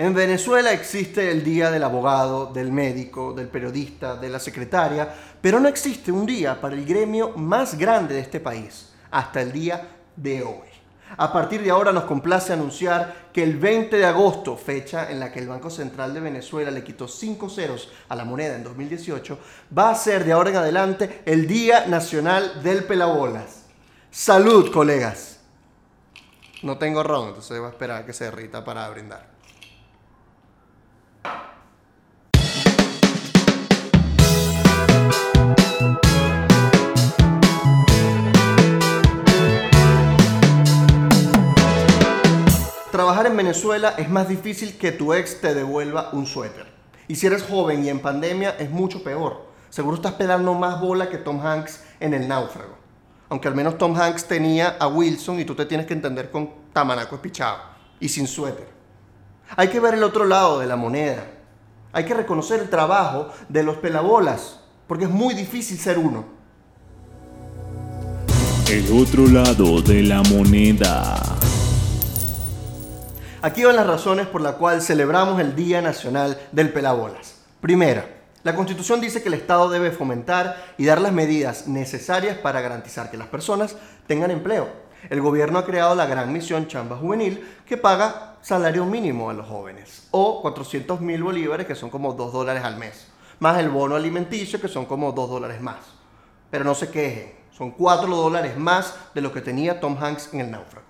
En Venezuela existe el día del abogado, del médico, del periodista, de la secretaria, pero no existe un día para el gremio más grande de este país, hasta el día de hoy. A partir de ahora nos complace anunciar que el 20 de agosto, fecha en la que el Banco Central de Venezuela le quitó 5 ceros a la moneda en 2018, va a ser de ahora en adelante el Día Nacional del Pelabolas. Salud, colegas. No tengo ron, entonces voy a esperar a que se derrita para brindar. Es más difícil que tu ex te devuelva un suéter. Y si eres joven y en pandemia es mucho peor. Seguro estás pelando más bola que Tom Hanks en El Náufrago. Aunque al menos Tom Hanks tenía a Wilson y tú te tienes que entender con tamanaco espichado y sin suéter. Hay que ver el otro lado de la moneda. Hay que reconocer el trabajo de los pelabolas, porque es muy difícil ser uno. El otro lado de la moneda. Aquí van las razones por las cuales celebramos el Día Nacional del Pelabolas. Primera, la Constitución dice que el Estado debe fomentar y dar las medidas necesarias para garantizar que las personas tengan empleo. El gobierno ha creado la gran misión Chamba Juvenil que paga salario mínimo a los jóvenes o 400 mil bolívares que son como 2 dólares al mes, más el bono alimenticio que son como 2 dólares más. Pero no se quejen, son 4 dólares más de lo que tenía Tom Hanks en el náufrago.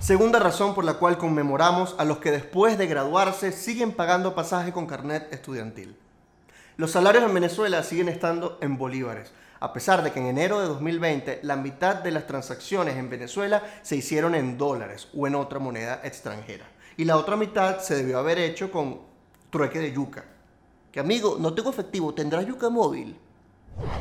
Segunda razón por la cual conmemoramos a los que después de graduarse siguen pagando pasaje con carnet estudiantil. Los salarios en Venezuela siguen estando en bolívares, a pesar de que en enero de 2020 la mitad de las transacciones en Venezuela se hicieron en dólares o en otra moneda extranjera. Y la otra mitad se debió haber hecho con trueque de yuca. Que amigo, no tengo efectivo, ¿tendrás yuca móvil?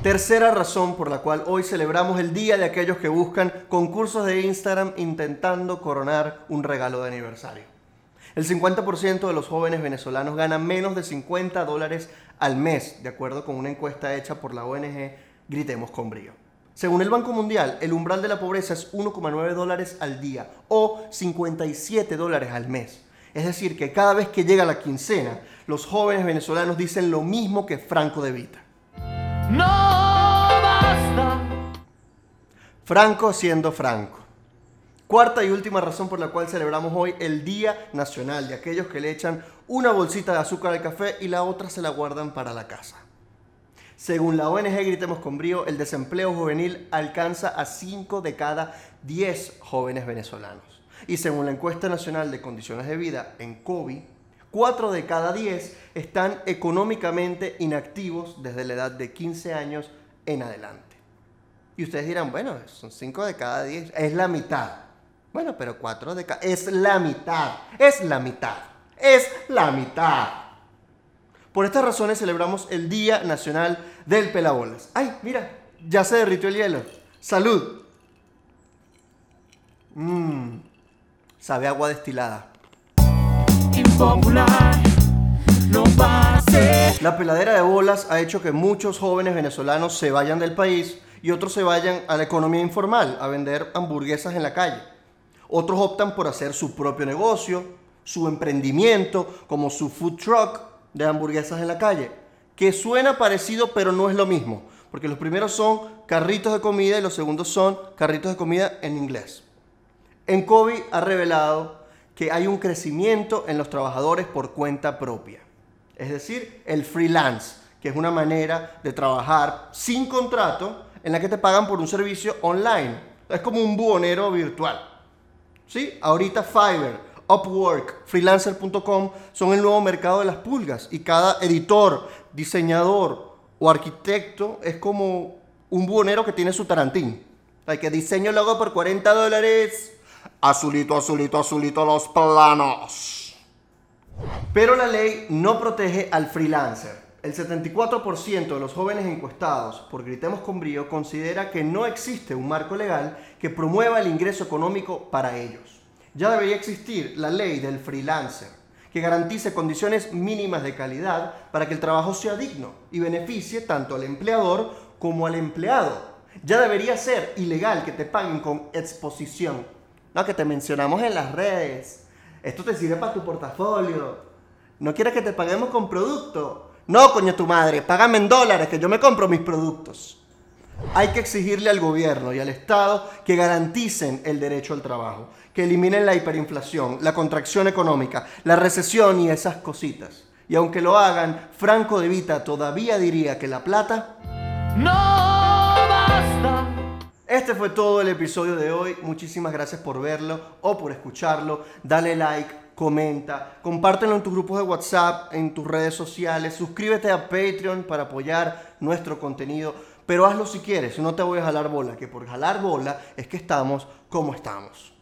Tercera razón por la cual hoy celebramos el día de aquellos que buscan concursos de Instagram intentando coronar un regalo de aniversario. El 50% de los jóvenes venezolanos ganan menos de 50 dólares al mes, de acuerdo con una encuesta hecha por la ONG Gritemos con Brío. Según el Banco Mundial, el umbral de la pobreza es 1,9 dólares al día o 57 dólares al mes. Es decir, que cada vez que llega la quincena, los jóvenes venezolanos dicen lo mismo que Franco de Vita. No basta. Franco siendo Franco. Cuarta y última razón por la cual celebramos hoy el Día Nacional de aquellos que le echan una bolsita de azúcar al café y la otra se la guardan para la casa. Según la ONG Gritemos con Brío, el desempleo juvenil alcanza a 5 de cada 10 jóvenes venezolanos. Y según la encuesta nacional de condiciones de vida en COVID, 4 de cada 10 están económicamente inactivos desde la edad de 15 años en adelante. Y ustedes dirán, bueno, son 5 de cada 10, es la mitad. Bueno, pero 4 de cada... Es la mitad, es la mitad, es la mitad. Por estas razones celebramos el Día Nacional del Pelabolas. Ay, mira, ya se derritió el hielo. Salud. Mmm, sabe agua destilada. La peladera de bolas ha hecho que muchos jóvenes venezolanos se vayan del país y otros se vayan a la economía informal, a vender hamburguesas en la calle. Otros optan por hacer su propio negocio, su emprendimiento, como su food truck de hamburguesas en la calle, que suena parecido pero no es lo mismo, porque los primeros son carritos de comida y los segundos son carritos de comida en inglés. En COVID ha revelado que hay un crecimiento en los trabajadores por cuenta propia. Es decir, el freelance, que es una manera de trabajar sin contrato en la que te pagan por un servicio online. Es como un buhonero virtual. ¿Sí? Ahorita Fiverr, Upwork, freelancer.com son el nuevo mercado de las pulgas y cada editor, diseñador o arquitecto es como un buhonero que tiene su tarantín. Hay que diseño logo por 40 dólares Azulito, azulito, azulito los planos. Pero la ley no protege al freelancer. El 74% de los jóvenes encuestados por Gritemos con Brío considera que no existe un marco legal que promueva el ingreso económico para ellos. Ya debería existir la ley del freelancer, que garantice condiciones mínimas de calidad para que el trabajo sea digno y beneficie tanto al empleador como al empleado. Ya debería ser ilegal que te paguen con exposición no, que te mencionamos en las redes. Esto te sirve para tu portafolio. ¿No quieres que te paguemos con producto? No, coño tu madre, págame en dólares, que yo me compro mis productos. Hay que exigirle al gobierno y al Estado que garanticen el derecho al trabajo, que eliminen la hiperinflación, la contracción económica, la recesión y esas cositas. Y aunque lo hagan, Franco de Vita todavía diría que la plata no. Este fue todo el episodio de hoy. Muchísimas gracias por verlo o por escucharlo. Dale like, comenta, compártelo en tus grupos de WhatsApp, en tus redes sociales, suscríbete a Patreon para apoyar nuestro contenido. Pero hazlo si quieres, no te voy a jalar bola, que por jalar bola es que estamos como estamos.